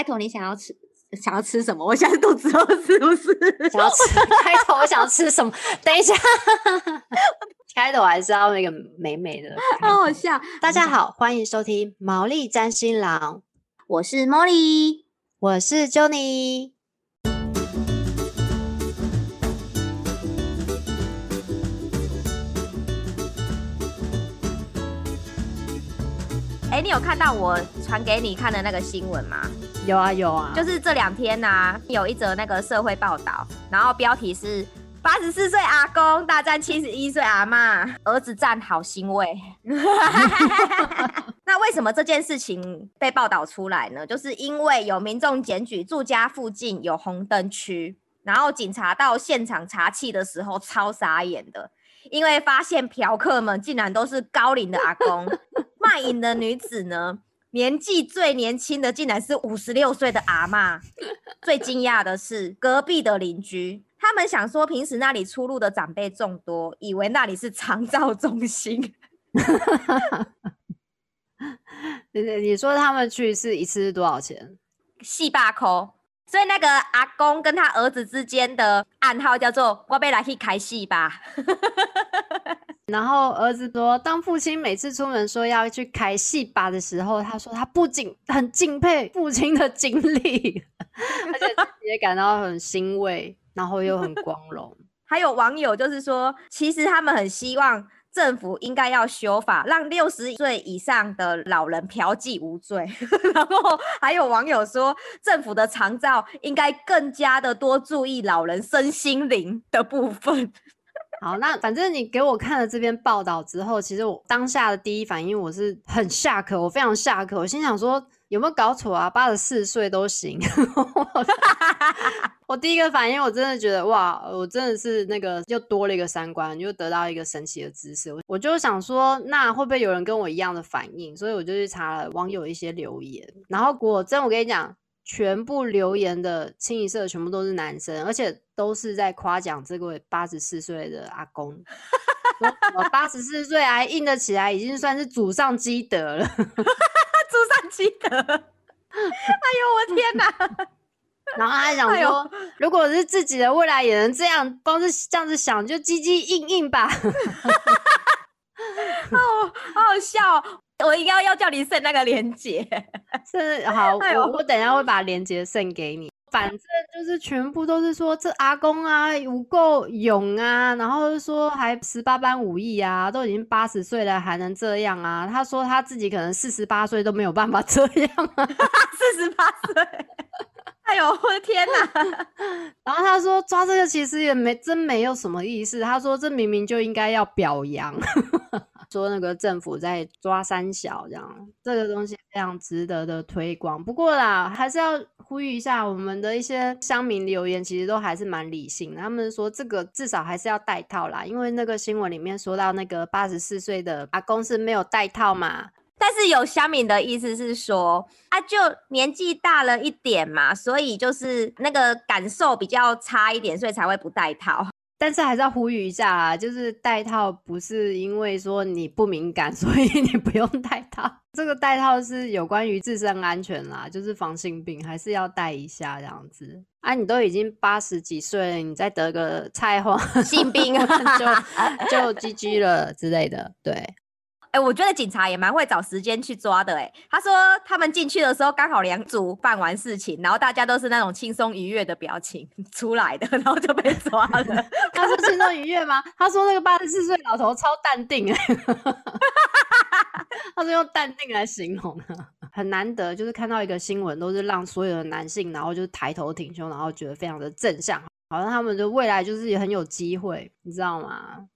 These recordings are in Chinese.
开头你想要吃想要吃什么？我现在肚子饿，是不是？想要吃开头，我想要吃什么？等一下，开头还是要那个美美的。好好笑！大家好，欢迎收听毛利占新郎，我是 Molly，我是 Johnny。哎，你有看到我传给你看的那个新闻吗？有啊有啊，就是这两天呐，有一则那个社会报道，然后标题是“八十四岁阿公大战七十一岁阿妈，儿子战好欣慰”。那为什么这件事情被报道出来呢？就是因为有民众检举住家附近有红灯区，然后警察到现场查气的时候超傻眼的，因为发现嫖客们竟然都是高龄的阿公。卖淫的女子呢，年纪最年轻的竟然是五十六岁的阿妈。最惊讶的是，隔壁的邻居，他们想说平时那里出入的长辈众多，以为那里是长照中心。你你说他们去是一次是多少钱？四百块。所以那个阿公跟他儿子之间的暗号叫做“我被来去开戏吧”。然后儿子说，当父亲每次出门说要去开戏吧的时候，他说他不仅很敬佩父亲的经历，而且自己也感到很欣慰，然后又很光荣。还有网友就是说，其实他们很希望政府应该要修法，让六十岁以上的老人嫖妓无罪。然后还有网友说，政府的长照应该更加的多注意老人身心灵的部分。好，那反正你给我看了这篇报道之后，其实我当下的第一反应我是很下课，我非常下课。我心想说，有没有搞错啊？八十四岁都行。我第一个反应，我真的觉得哇，我真的是那个又多了一个三观，又得到一个神奇的知识。我就想说，那会不会有人跟我一样的反应？所以我就去查了网友一些留言，然后果真，我跟你讲。全部留言的清一色全部都是男生，而且都是在夸奖这位八十四岁的阿公。我八十四岁还硬得起来，已经算是祖上积德了。祖上积德，哎呦我天哪！然后还想说，如果是自己的未来也能这样，光是这样子想就唧唧硬硬吧。哦，好好笑。我应该要叫你送那个链接，是好，我我等一下会把链接送给你。反正就是全部都是说这阿公啊不够勇啊，然后说还十八般武艺啊，都已经八十岁了还能这样啊。他说他自己可能四十八岁都没有办法这样啊，四十八岁，哎呦我的天哪！然后他说抓这个其实也没真没有什么意思，他说这明明就应该要表扬。说那个政府在抓三小，这样这个东西非常值得的推广。不过啦，还是要呼吁一下我们的一些乡民留言，其实都还是蛮理性。他们说这个至少还是要戴套啦，因为那个新闻里面说到那个八十四岁的阿公是没有戴套嘛。但是有乡民的意思是说，啊，就年纪大了一点嘛，所以就是那个感受比较差一点，所以才会不戴套。但是还是要呼吁一下啊，就是戴套不是因为说你不敏感，所以你不用戴套。这个戴套是有关于自身安全啦，就是防性病还是要戴一下这样子。啊，你都已经八十几岁了，你再得个菜花性病就 就 GG 了之类的，对。哎，我觉得警察也蛮会找时间去抓的。哎，他说他们进去的时候刚好两组办完事情，然后大家都是那种轻松愉悦的表情出来的，然后就被抓了。他说轻松愉悦吗？他说那个八十四岁老头超淡定。哎，他说用淡定来形容，很难得，就是看到一个新闻，都是让所有的男性，然后就是抬头挺胸，然后觉得非常的正向，好像他们的未来就是也很有机会，你知道吗？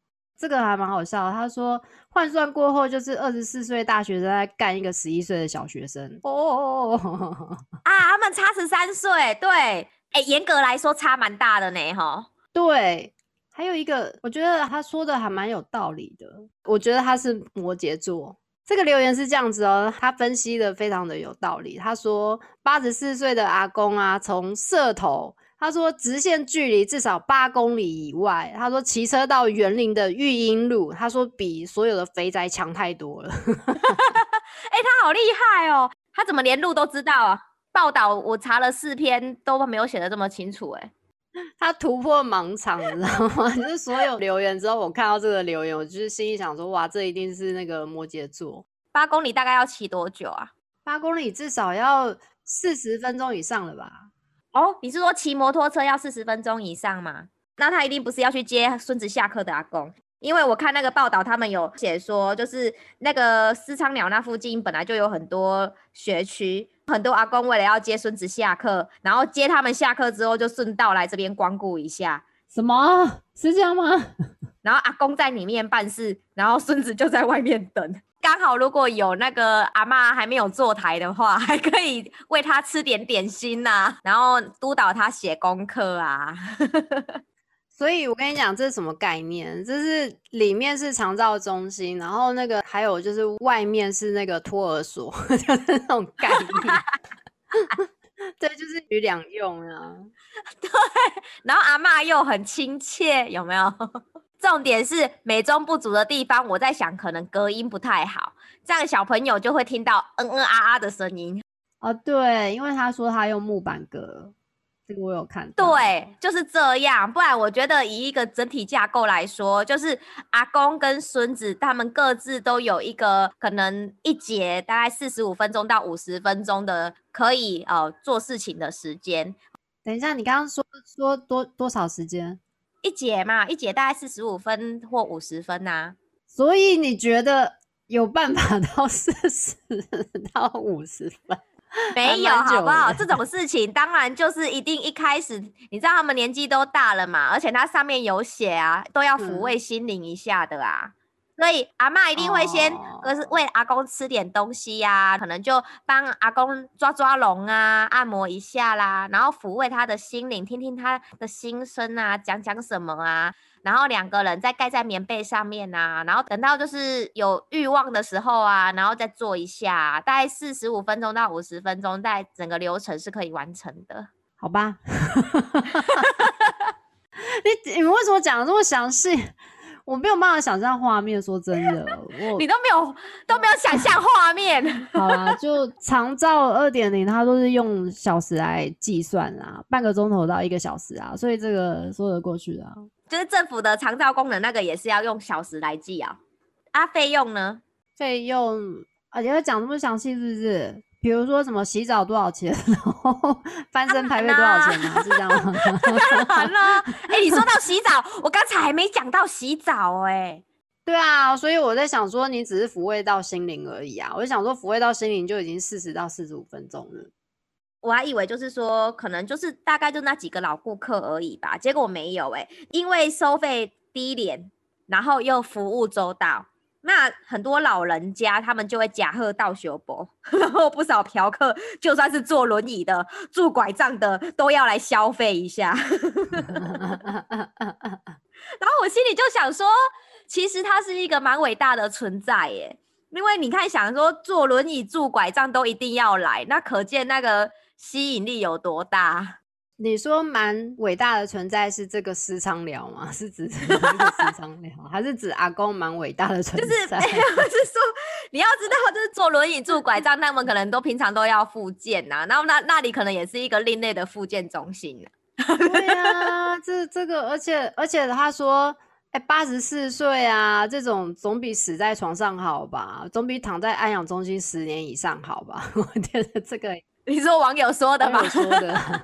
这个还蛮好笑，他说换算过后就是二十四岁大学生在干一个十一岁的小学生。哦 啊，他们差十三岁，对，哎，严格来说差蛮大的呢，哈，对，还有一个，我觉得他说的还蛮有道理的，我觉得他是摩羯座，这个留言是这样子哦，他分析的非常的有道理，他说八十四岁的阿公啊，从社头。他说，直线距离至少八公里以外。他说，骑车到园林的育婴路，他说比所有的肥宅强太多了。哎，他好厉害哦！他怎么连路都知道啊？报道我查了四篇都没有写的这么清楚哎、他突破盲场，你知道吗？就是所有留言之后，我看到这个留言，我就是心里想说，哇，这一定是那个摩羯座。八公里大概要骑多久啊？八公里至少要四十分钟以上了吧？哦，你是说骑摩托车要四十分钟以上吗？那他一定不是要去接孙子下课的阿公，因为我看那个报道，他们有写说，就是那个思昌鸟那附近本来就有很多学区，很多阿公为了要接孙子下课，然后接他们下课之后，就顺道来这边光顾一下。什么是这样吗？然后阿公在里面办事，然后孙子就在外面等。刚好如果有那个阿妈还没有坐台的话，还可以喂他吃点点心呐、然后督导他写功课啊。所以我跟你讲，这是什么概念？就是里面是长照中心，然后那个还有就是外面是那个托儿所，就是那种概念。对，就是鱼两用啊。对然后阿嬷又很亲切，有没有？重点是美中不足的地方，我在想可能隔音不太好，这样小朋友就会听到嗯嗯啊啊的声音。哦，对，因为他说他用木板隔，这个我有看。对，就是这样。不然我觉得以一个整体架构来说，就是阿公跟孙子他们各自都有一个可能一节大概四十五分钟到五十分钟的可以呃做事情的时间。等一下，你刚刚说说多多少时间？一节嘛，一节大概四十五分或五十分呐、所以你觉得有办法 到四十到五十分？没有，好不好？的这种事情当然就是一定一开始，你知道他们年纪都大了嘛，而且它上面有写啊，都要抚嗯慰心灵一下的啊。所以阿嬷一定会先哦呃是喂阿公吃点东西呀、可能就帮阿公抓抓龙啊，按摩一下啦，然后抚慰他的心灵，听听他的心声啊，讲讲什么啊，然后两个人再盖在棉被上面啊，然后等到就是有欲望的时候啊，然后再做一下，大概四十五分钟到五十分钟，大概整个流程是可以完成的。好吧。你你们为什么讲的这么详细？我没有办法想象画面。说真的，我 你都没有都没有想象画面，好啦，就长照二点零，它都是用小时来计算啦，半个钟头到一个小时啊，所以这个说得过去的、啊。就是政府的长照功能那个也是要用小时来计啊。啊，费用呢？费用啊，你要讲这么详细是不是？比如说什么洗澡多少钱，然后翻身排位多少钱啊？是这样吗？当然了，哎、你说到洗澡，我刚才还没讲到洗澡哎、对啊，所以我在想说，你只是抚慰到心灵而已啊。我就想说，抚慰到心灵就已经四十到四十五分钟了。我还以为就是说，可能就是大概就那几个老顾客而已吧，结果没有哎、因为收费低廉，然后又服务周到，那很多老人家他们就会假贺到修博，然后不少嫖客就算是坐轮椅的、拄拐杖的，都要来消费一下。然后我心里就想说，其实它是一个蛮伟大的存在耶。因为你看，想说坐轮椅、拄拐杖都一定要来，那可见那个吸引力有多大。你说蛮伟大的存在是这个私娼寮吗？是指 这个私娼寮，还是指阿公蛮伟大的存在就是在？没有，是说你要知道，就是坐轮椅、拄拐杖，他们可能都平常都要复健呐、然后那那里可能也是一个另类的复健中心呐、对呀、这这个，而且而且他说，哎，八十四岁啊，这种总比死在床上好吧？总比躺在安养中心十年以上好吧？我觉得这个你说网友说的吗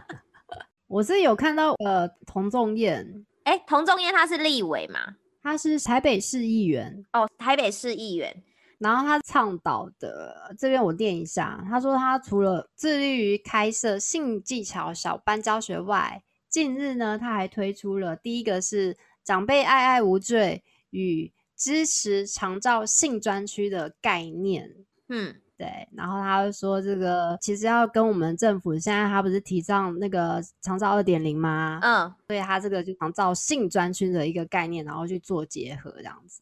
我是有看到呃，童仲彦，哎、童仲彦他是立委嘛？他是台北市议员，哦，台北市议员。然后他倡导的这边我念一下，他说他除了致力于开设性技巧小班教学外，近日呢他还推出了第一个是长辈爱爱无罪与支持长照性专区的概念。嗯，对，然后他就说这个其实要跟我们政府现在他不是提倡那个长照二点零吗？嗯，所以他这个就长照性专区的一个概念，然后去做结合这样子。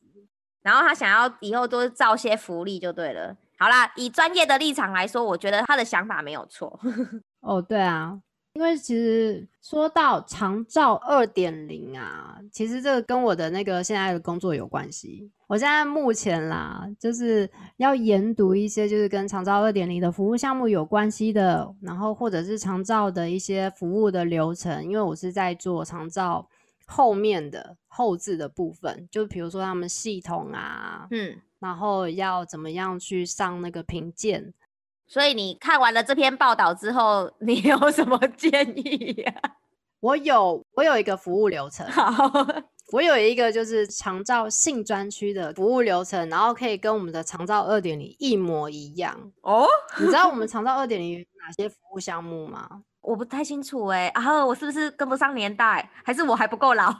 然后他想要以后都是造些福利就对了。好啦，以专业的立场来说，我觉得他的想法没有错。哦，对啊，因为其实说到长照二点零啊，其实这个跟我的那个现在的工作有关系。我现在目前啦，就是要研读一些就是跟长照二点零的服务项目有关系的，然后或者是长照的一些服务的流程，因为我是在做长照后面的后置的部分，就比如说他们系统啊，嗯，然后要怎么样去上那个评鉴。所以你看完了这篇报道之后，你有什么建议呀、我有我有一个服务流程，好，我有一个就是长照性专区的服务流程，然后可以跟我们的长照二点零一模一样。哦，你知道我们 长照二点零有哪些服务项目吗？我不太清楚哎、啊，我是不是跟不上年代，还是我还不够老？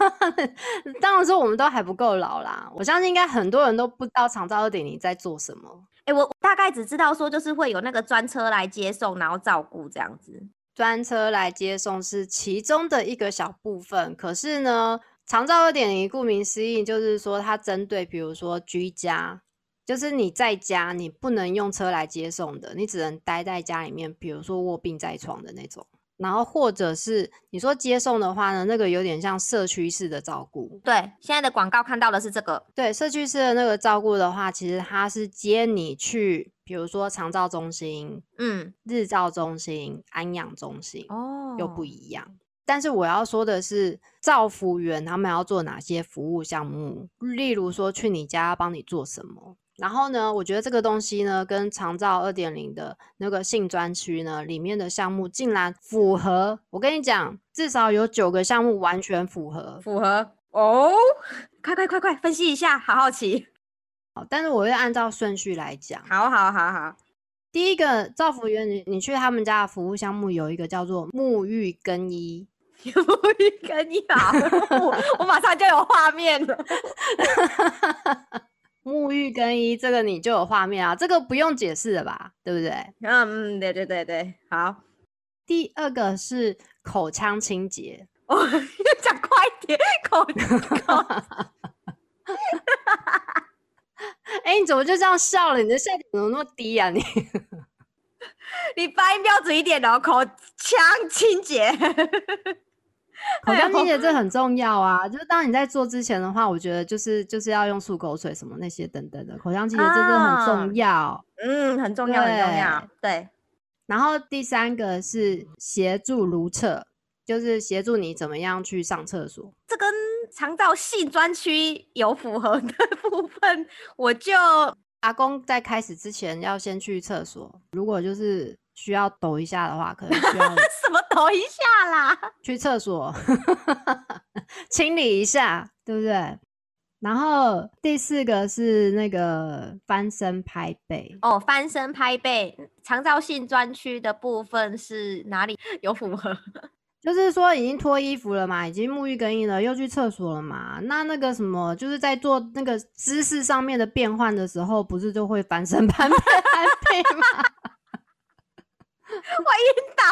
当然说我们都还不够老啦，我相信应该很多人都不知道长照二点零在做什么。哎、我大概只知道说，就是会有那个专车来接送，然后照顾这样子。专车来接送是其中的一个小部分，可是呢，长照二点零顾名思义就是说它针对比如说居家，就是你在家你不能用车来接送的，你只能待在家里面，比如说卧病在床的那种。然后或者是你说接送的话呢，那个有点像社区式的照顾。对，现在的广告看到的是这个。对，社区式的那个照顾的话，其实它是接你去，比如说长照中心、嗯，日照中心、安养中心。哦又不一样。但是我要说的是，照服员他们要做哪些服务项目？例如说去你家要帮你做什么？然后呢，我觉得这个东西呢，跟长照二点零的那个性专区呢里面的项目竟然符合。我跟你讲，至少有九个项目完全符合。符合哦。快快快快，分析一下，好好奇。好但是我会按照顺序来讲。好好好好，第一个造福员，你你去他们家的服务项目有一个叫做沐浴更衣。沐浴更衣好，我我马上就有画面了。沐浴更衣，这个你就有画面啊，这个不用解释了吧，对不对？嗯嗯，对对对对，好。第二个是口腔清洁，哦，讲快点，口口。哎，你怎么就这样笑了？你的笑点怎么那么低啊？你 你发音标准一点哦，口腔清洁。口腔清洁 这很重要啊，就是当你在做之前的话，我觉得就是就是要用漱口水什么那些等等的，口腔清洁这真的很重要。嗯，很重要，很重要。对，然后第三个是协助如厕，就是协助你怎么样去上厕所。这跟肠道性专区有符合的 部分，我就阿公在开始之前要先去厕所，如果就是需要抖一下的话，可能需要 什么抖一下啦。去厕所 清理一下，对不对？然后第四个是那个翻身拍背，哦，翻身拍背，肠道性专区的部分是哪里有符合？就是说已经脱衣服了嘛，已经沐浴更衣了，又去厕所了嘛。那那个什么，就是在做那个姿势上面的变换的时候，不是就会翻身翻背翻背吗？我晕倒。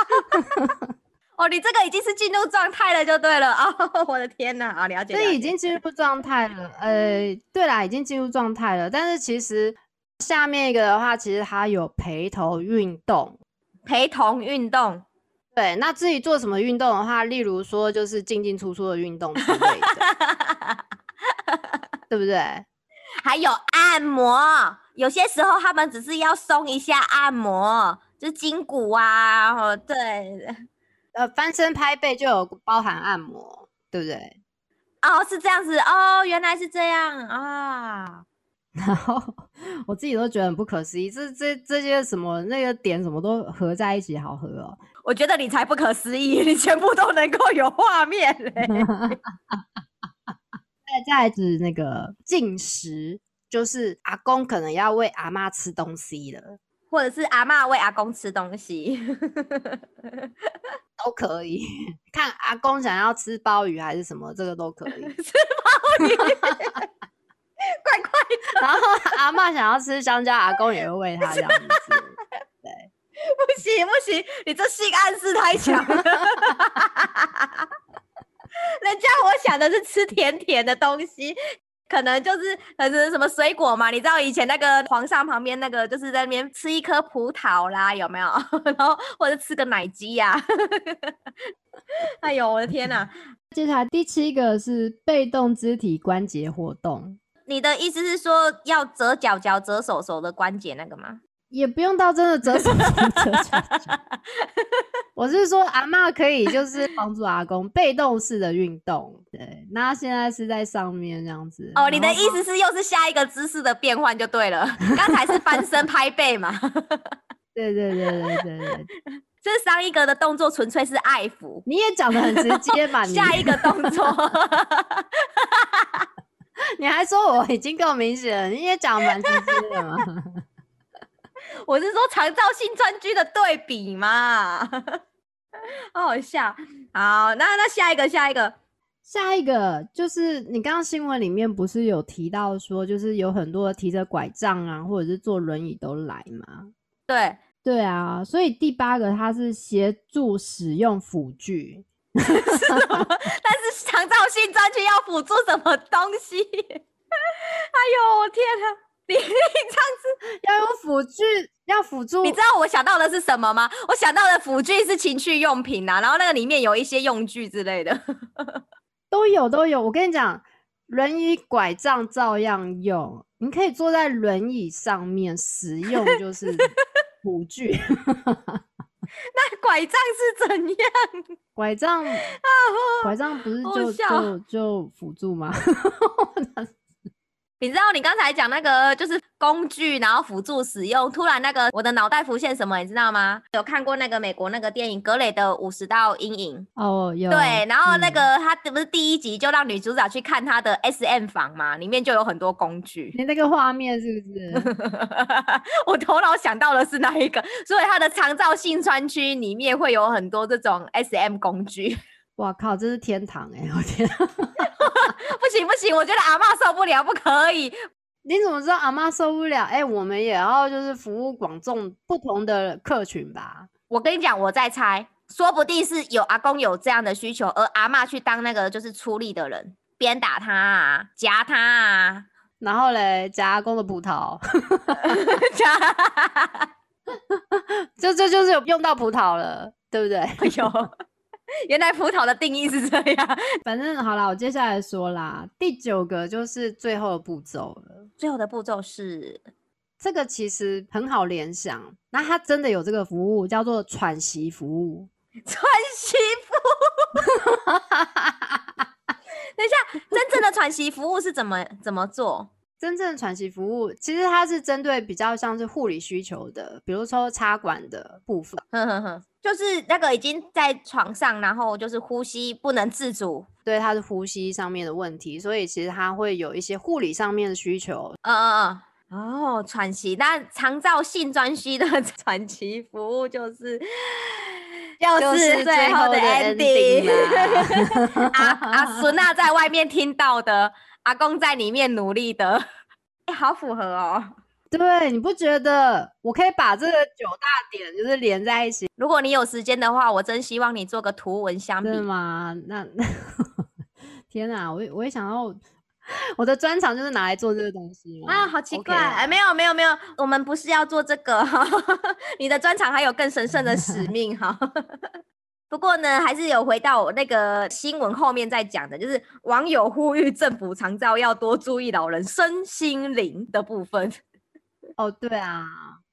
哦，你这个已经是进入状态了，就对了。哦，我的天哪！啊，了解。这已经进入状态了。呃，对啦，已经进入状态了。但是其实下面一个的话，其实它有陪同运动。陪同运动。对，那至于做什么运动的话，例如说就是进进出出的运动之类的，对不对？还有按摩，有些时候他们只是要松一下按摩，就是筋骨啊，哦，对，呃，翻身拍背就有包含按摩，对不对？哦，是这样子，哦，原来是这样啊。然后我自己都觉得很不可思议，这这这些什么那个点什么都合在一起，好合哦。我觉得你才不可思议，你全部都能够有画面嘞。再再来指那个进食，就是阿公可能要喂阿妈吃东西了，或者是阿妈喂阿公吃东西，都可以。看阿公想要吃鲍鱼还是什么，这个都可以。吃鲍鱼快快的，然后阿妈想要吃香蕉，阿公也会喂他这样子吃。不行不行，你这性暗示太强了。人家我想的是吃甜甜的东西，可能就是可能什么水果嘛，你知道以前那个皇上旁边那个就是在那边吃一颗葡萄啦，有没有？然后或者吃个奶鸡呀、哎呦，我的天哪！接下来第七个是被动肢体关节活动，你的意思是说要折脚脚、折手手的关节那个吗？也不用到真的折手指折脚脚。我是说，阿嬷可以就是帮助阿公被动式的运动，对。那现在是在上面这样子。哦，你的意思是又是下一个姿势的变换就对了。刚才是翻身拍背嘛，对对对对对对，这上一个的动作纯粹是爱抚，你也讲的很直接嘛，你下一个动作你还说我已经够明显了，你也讲得蛮直接的嘛。我是说长照性专区的对比嘛，好好笑。好，那那下一个下一个，下一个就是你刚刚新闻里面不是有提到说，就是有很多提着拐杖啊，或者是坐轮椅都来嘛？对，对啊，所以第八个它是协助使用辅具，但是长照性专区要辅助什么东西？哎呦，我天啊！你 你这样子，要用辅具，要辅助。你知道我想到的是什么吗？我想到的辅具是情趣用品啊，然后那个里面有一些用具之类的。都有都有。我跟你讲，轮椅、拐杖照样用，你可以坐在轮椅上面使用，就是辅具。那拐杖是怎样？拐杖，拐杖不是就就就辅助吗？你知道你刚才讲那个就是工具，然后辅助使用，突然那个我的脑袋浮现什么，你知道吗？有看过那个美国那个电影《格雷的五十道阴影》？哦，有对，然后那嗯个他不是第一集就让女主角去看他的 S M 房嘛，里面就有很多工具。你那个画面是不是？我头脑想到的是那一个，所以它的长照性专区里面会有很多这种 S M 工具。哇靠，这是天堂哎、我天！不行不行，我觉得阿嬷受不了，不可以。你怎么知道阿妈受不了？哎、我们也要就是服务广众不同的客群吧。我跟你讲，我在猜，说不定是有阿公有这样的需求，而阿嬷去当那个就是出力的人，鞭打他啊，夹他啊，然后嘞，夹阿公的葡萄 夹。这这就是有用到葡萄了，对不对？哎呦，原来葡萄的定义是这样。反正好啦，我接下来说啦，第九个就是最后的步骤了。最后的步骤是，这个其实很好联想，那它真的有这个服务，叫做喘息服务。喘息服务。等一下，真正的喘息服务是怎么怎么做？真正的喘息服务，其实它是针对比较像是护理需求的，比如说插管的部分。就是那个已经在床上，然后就是呼吸不能自主。对，它是呼吸上面的问题，所以其实它会有一些护理上面的需求。嗯嗯嗯。哦，喘息，那长照性专需的 喘息服务就是，就就是最后的 ending 阿阿孙娜在外面听到的，阿公在里面努力的，哎、好符合哦。对，你不觉得？我可以把这个九大点就是连在一起，如果你有时间的话，我真希望你做个图文相比吗？那 天哪，我也我也想要，我的专长就是拿来做这个东西啊，好奇怪！哎，没有没有没有，我们不是要做这个，你的专长还有更神圣的使 命哈。不过呢，还是有回到我那个新闻后面在讲的，就是网友呼吁政府长照要多注意老人身心灵的部分。哦，对啊，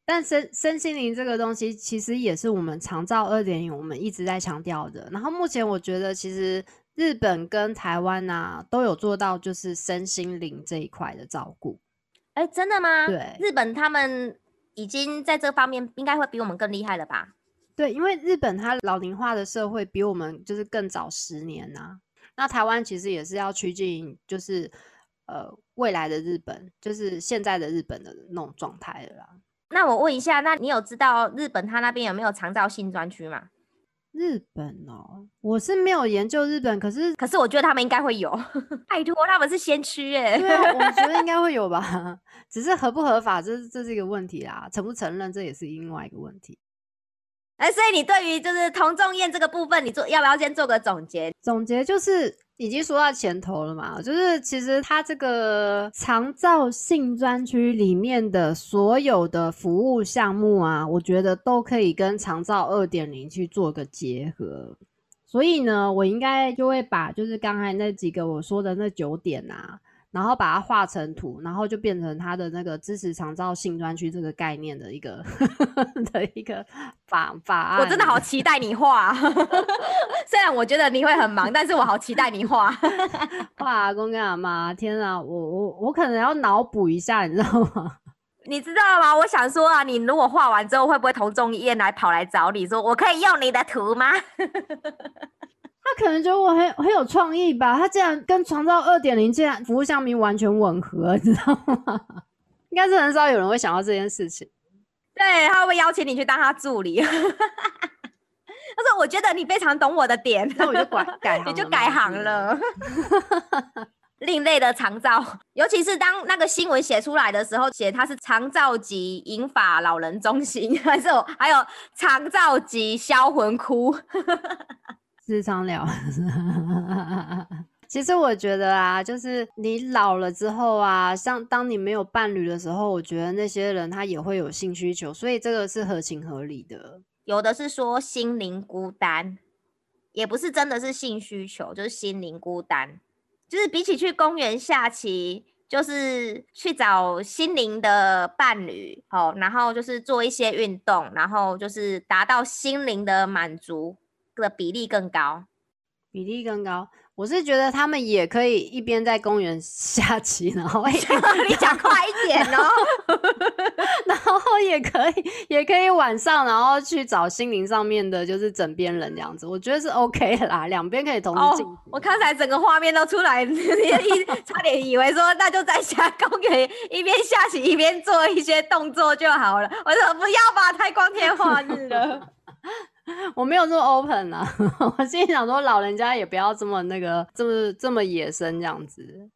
但身身心灵这个东西，其实也是我们长照二点零我们一直在强调的。然后目前我觉得，其实日本跟台湾啊都有做到就是身心灵这一块的照顾。哎，真的吗？对日本他们已经在这方面应该会比我们更厉害了吧？对，因为日本它老龄化的社会比我们就是更早十年呐、那台湾其实也是要趋近就是呃未来的日本，就是现在的日本的那种状态了啦。那我问一下，那你有知道日本它那边有没有长照性专区吗？日本哦，我是没有研究日本，可是可是我觉得他们应该会有，拜托，他们是先驱哎、对啊，我觉得应该会有吧，只是合不合法，这是这是一个问题啦，承不承认这也是另外一个问题。哎，所以你对于就是童仲彦这个部分，你做要不要先做个总结？总结就是，已经说到前头了嘛，就是其实它这个长照性专区里面的所有的服务项目啊，我觉得都可以跟长照二点零去做个结合。所以呢，我应该就会把就是刚才那几个我说的那九点啊。然后把它画成图，然后就变成它的那个支持长照性专区这个概念的一个 的一个法法案。我真的好期待你画，虽然我觉得你会很忙，但是我好期待你画。画阿公跟阿妈，天啊，我我我可能要脑补一下，你知道吗？你知道吗？我想说啊，你如果画完之后，会不会同中医院来跑来找你说，我可以用你的图吗？他可能觉得我很很有创意吧，他竟然跟创造二点零竟然服务项目完全吻合，你知道吗？应该是很少有人会想到这件事情。对他会邀请你去当他助理？他说：“我觉得你非常懂我的点，那我就改改，你就改行了。另类的长照，尤其是当那个新闻写出来的时候，写他是长照级银发老人中心，还是还有长照级销魂窟。日常聊，其实我觉得啊，就是你老了之后啊，像当你没有伴侣的时候，我觉得那些人他也会有性需求，所以这个是合情合理的。有的是说心灵孤单，也不是真的是性需求，就是心灵孤单，就是比起去公园下棋，就是去找心灵的伴侣，好，然后就是做一些运动，然后就是达到心灵的满足。的比例更高，比例更高。我是觉得他们也可以一边在公园 下棋，然后 你讲快一点哦，然后也可以，也可以晚上然后去找心灵上面的，就是枕边人这样子。我觉得是 OK 啦，两边可以同时进。我刚才整个画面都出来，差点以为说那就在下公园一边下棋一边做一些动作就好了。我说不要吧，太光天化日了。我没有这么 open 啊，我心里想说，老人家也不要这么那个，这么这么野生这样子。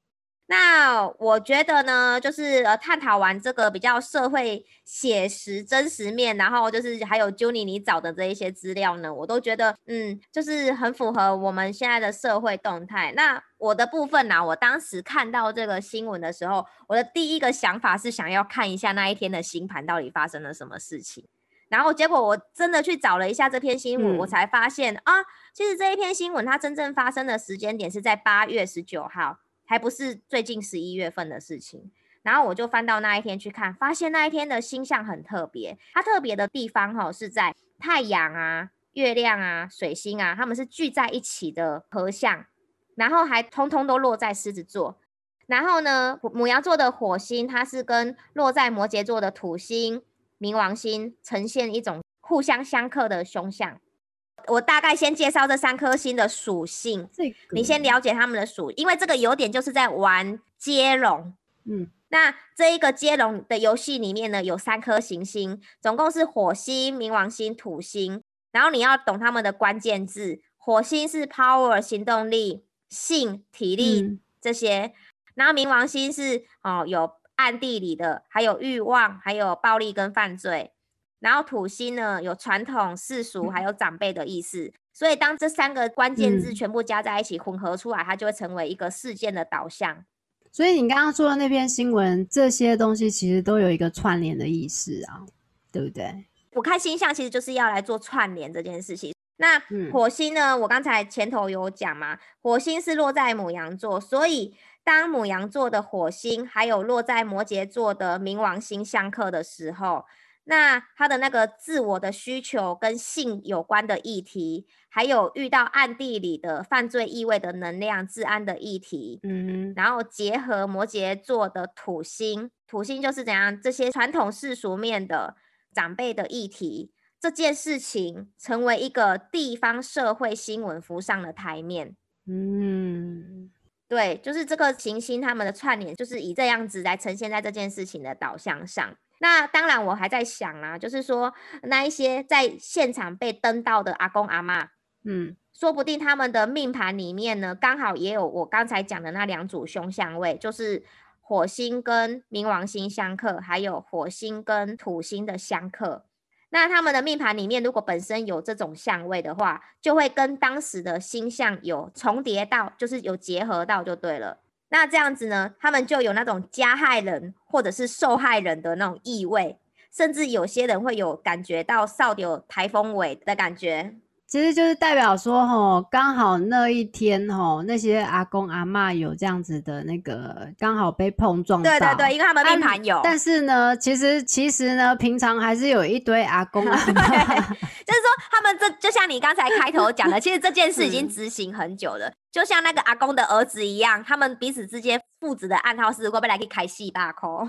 那我觉得呢，就是呃，探讨完这个比较社会写实真实面，然后就是还有 Juni 你找的这一些资料呢，我都觉得嗯，就是很符合我们现在的社会动态。那我的部分呢，我当时看到这个新闻的时候，我的第一个想法是想要看一下那一天的星盘到底发生了什么事情。然后结果我真的去找了一下这篇新闻，我才发现啊，其实这一篇新闻它真正发生的时间点是在八月十九号，还不是最近十一月份的事情。然后我就翻到那一天去看，发现那一天的星象很特别，它特别的地方哈是在太阳啊、月亮啊、水星啊，他们是聚在一起的合相，然后还通通都落在狮子座。然后呢，母羊座的火星它是跟落在摩羯座的土星。冥王星呈现一种互相相克的凶相。我大概先介绍这三颗星的属性，你先了解他们的属，因为这个有点就是在玩接龙。嗯，那这一个接龙的游戏里面呢，有三颗行星，总共是火星、冥王星、土星。然后你要懂他们的关键字，火星是 power 行动力、性、体力这些，然后冥王星是哦有。暗地里的还有欲望，还有暴力跟犯罪。然后土星呢，有传统世俗，还有长辈的意思。所以当这三个关键字全部加在一起混合出来，它就会成为一个事件的导向。所以你刚刚说的那篇新闻，这些东西其实都有一个串联的意思啊，对不对？我看星象其实就是要来做串联这件事情。那火星呢？我刚才前头有讲嘛，火星是落在母羊座，所以。当母羊座的火星还有落在摩羯座的冥王星相克的时候，那他的那个自我的需求跟性有关的议题，还有遇到暗地里的犯罪意味的能量、治安的议题，嗯，然后结合摩羯座的土星，土星就是怎样这些传统世俗面的长辈的议题，这件事情成为一个地方社会新闻浮上了台面，嗯。对，就是这个行星他们的串联，就是以这样子来呈现在这件事情的导向上。那当然，我还在想啊，就是说那一些在现场被登到的阿公阿妈，嗯，说不定他们的命盘里面呢，刚好也有我刚才讲的那两组凶相位，就是火星跟冥王星相克，还有火星跟土星的相克。那他们的命盘里面，如果本身有这种相位的话，就会跟当时的星象有重叠到，就是有结合到就对了。那这样子呢，他们就有那种加害人或者是受害人的那种意味，甚至有些人会有感觉到少有台风尾的感觉。其实就是代表说，吼，刚好那一天，吼，那些阿公阿妈有这样子的那个，刚好被碰撞到。对对对，因为他们命盘有。但是呢，其实其实呢，平常还是有一堆阿公阿妈。就是说，他们这就像你刚才开头讲的，其实这件事已经 执行很久了。就像那个阿公的儿子一样，他们彼此之间父子的暗号是会不会来去开戏吧？扣。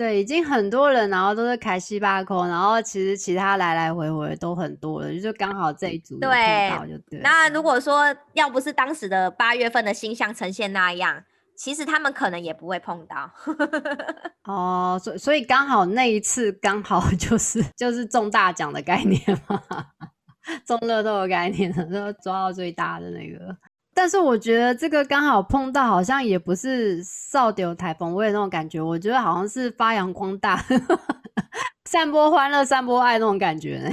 对，已经很多人，然后都是开西巴空，然后其实其他来来回回都很多了，就刚好这一组对就对。那如果说要不是当时的八月份的星象呈现那样，其实他们可能也不会碰到。哦，所所以刚好那一次刚好 就是就是中大奖的概念嘛，中乐透的概念，说抓到最大的那个。但是我觉得这个刚好碰到，好像也不是少丢台风味那种感觉，我觉得好像是发扬光大，散播欢乐、散播爱那种感觉。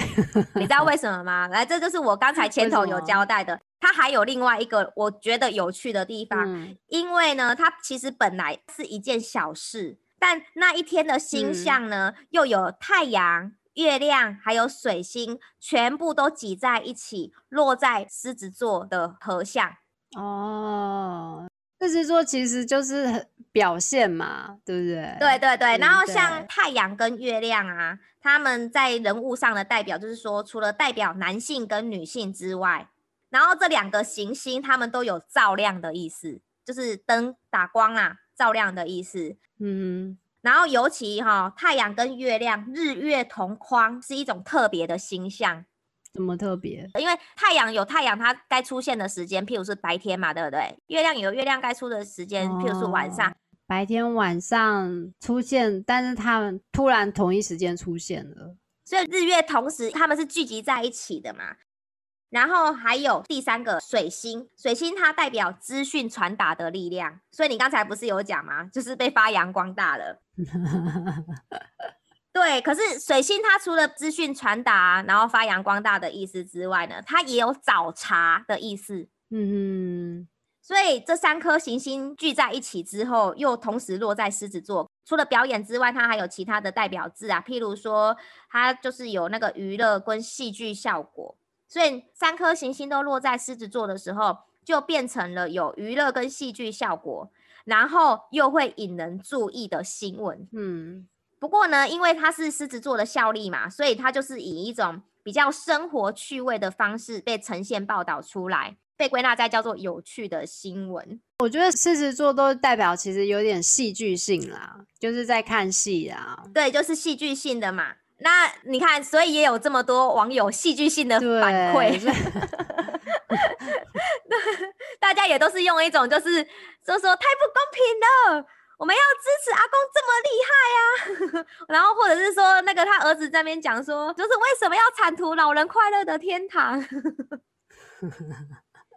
你知道为什么吗？来，这就是我刚才前头有交代的，它还有另外一个我觉得有趣的地方，因为呢，它其实本来是一件小事，但那一天的星象呢，又有太阳、月亮还有水星全部都挤在一起，落在狮子座的合相。哦，狮子座其实就是表现嘛，对不对？对对对。然后像太阳跟月亮啊，他们在人物上的代表，就是说除了代表男性跟女性之外，然后这两个行星他们都有照亮的意思，就是灯打光啊，照亮的意思。嗯。然后尤其哈，太阳跟月亮日月同框，是一种特别的星象。怎么特别？因为太阳有太阳它该出现的时间，譬如是白天嘛，对不对？月亮有月亮该出的时间，譬如是晚上。白天晚上出现，但是他们突然同一时间出现了，所以日月同时，他们是聚集在一起的嘛。然后还有第三个水星，水星它代表资讯传达的力量，所以你刚才不是有讲吗？就是被发扬光大了。对，可是水星它除了资讯传达，然后发扬光大的意思之外呢，它也有找茬的意思。嗯哼，所以这三颗行星聚在一起之后，又同时落在狮子座。除了表演之外，它还有其他的代表字啊，譬如说它就是有那个娱乐跟戏剧效果。所以三颗行星都落在狮子座的时候，就变成了有娱乐跟戏剧效果，然后又会引人注意的新闻。嗯。不过呢，因为它是狮子座的效力嘛，所以它就是以一种比较生活趣味的方式被呈现报道出来，被归纳在叫做有趣的新闻。我觉得狮子座都代表其实有点戏剧性啦，就是在看戏啊。对，就是戏剧性的嘛。那你看，所以也有这么多网友戏剧性的反馈。大家也都是用一种就是就说太不公平了。我们要支持阿公这么厉害呀，然后或者是说那个他儿子在那边讲说，就是为什么要铲除老人快乐的天堂，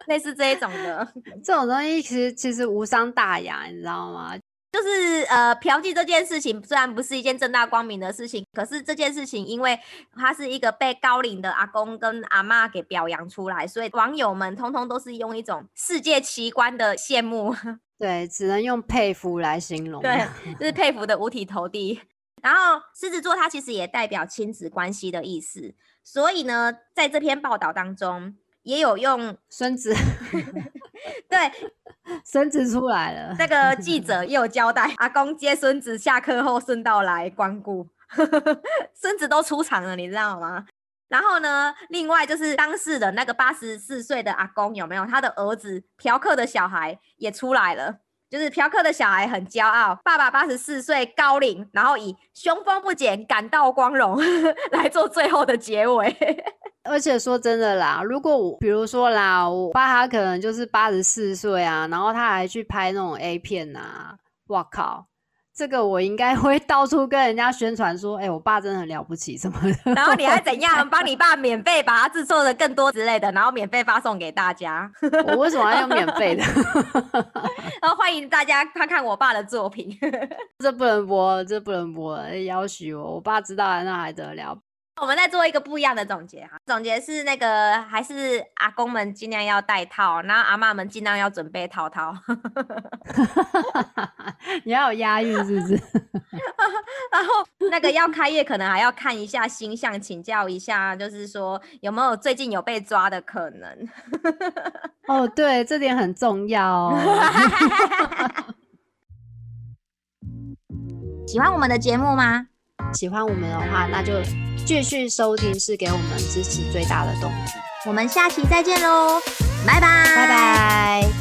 类似这一种的，这种东西其实其实无伤大雅，你知道吗？就是呃嫖妓这件事情虽然不是一件正大光明的事情，可是这件事情因为他是一个被高龄的阿公跟阿妈给表扬出来，所以网友们通通都是用一种世界奇观的羡慕。对，只能用佩服来形容。对，就是佩服的五体投地。然后狮子座它其实也代表亲子关系的意思，所以呢，在这篇报道当中也有用孙子。对，孙子出来了。那个记者 也有交代，阿公接孙子下课后顺道来光顾，孙子都出场了，你知道吗？然后呢？另外就是当事的那个八十四岁的阿公有没有？他的儿子嫖客的小孩也出来了，就是嫖客的小孩很骄傲，爸爸八十四岁高龄，然后以雄风不减、感到光荣 来做最后的结尾。而且说真的啦，如果我比如说啦，我爸他可能就是八十四岁啊，然后他还去拍那种 A 片呐，哇靠！这个我应该会 到处跟人家宣传说，哎，我爸真的很了不起什么的。然后你还怎样 帮你爸免费把他制作的更多之类的，然后免费发送给大家。我为什么要用免费的？然后欢迎大家看看我爸的作品。这不能播，这不能播，要许我，我爸知道了那还得了。我们再做一个不一样的总结哈，总结是那个还是阿公们尽量要戴套，然后阿妈们尽量要准备套套。你要有押韵是不是？然后那个要开业，可能还要看一下星象，请教一下，就是说有没有最近有被抓的可能。哦，对，这点很重要哦。喜欢我们的节目吗？喜欢我们的话那就继续收听是给我们支持最大的动力。我们下期再见喽拜拜。拜拜。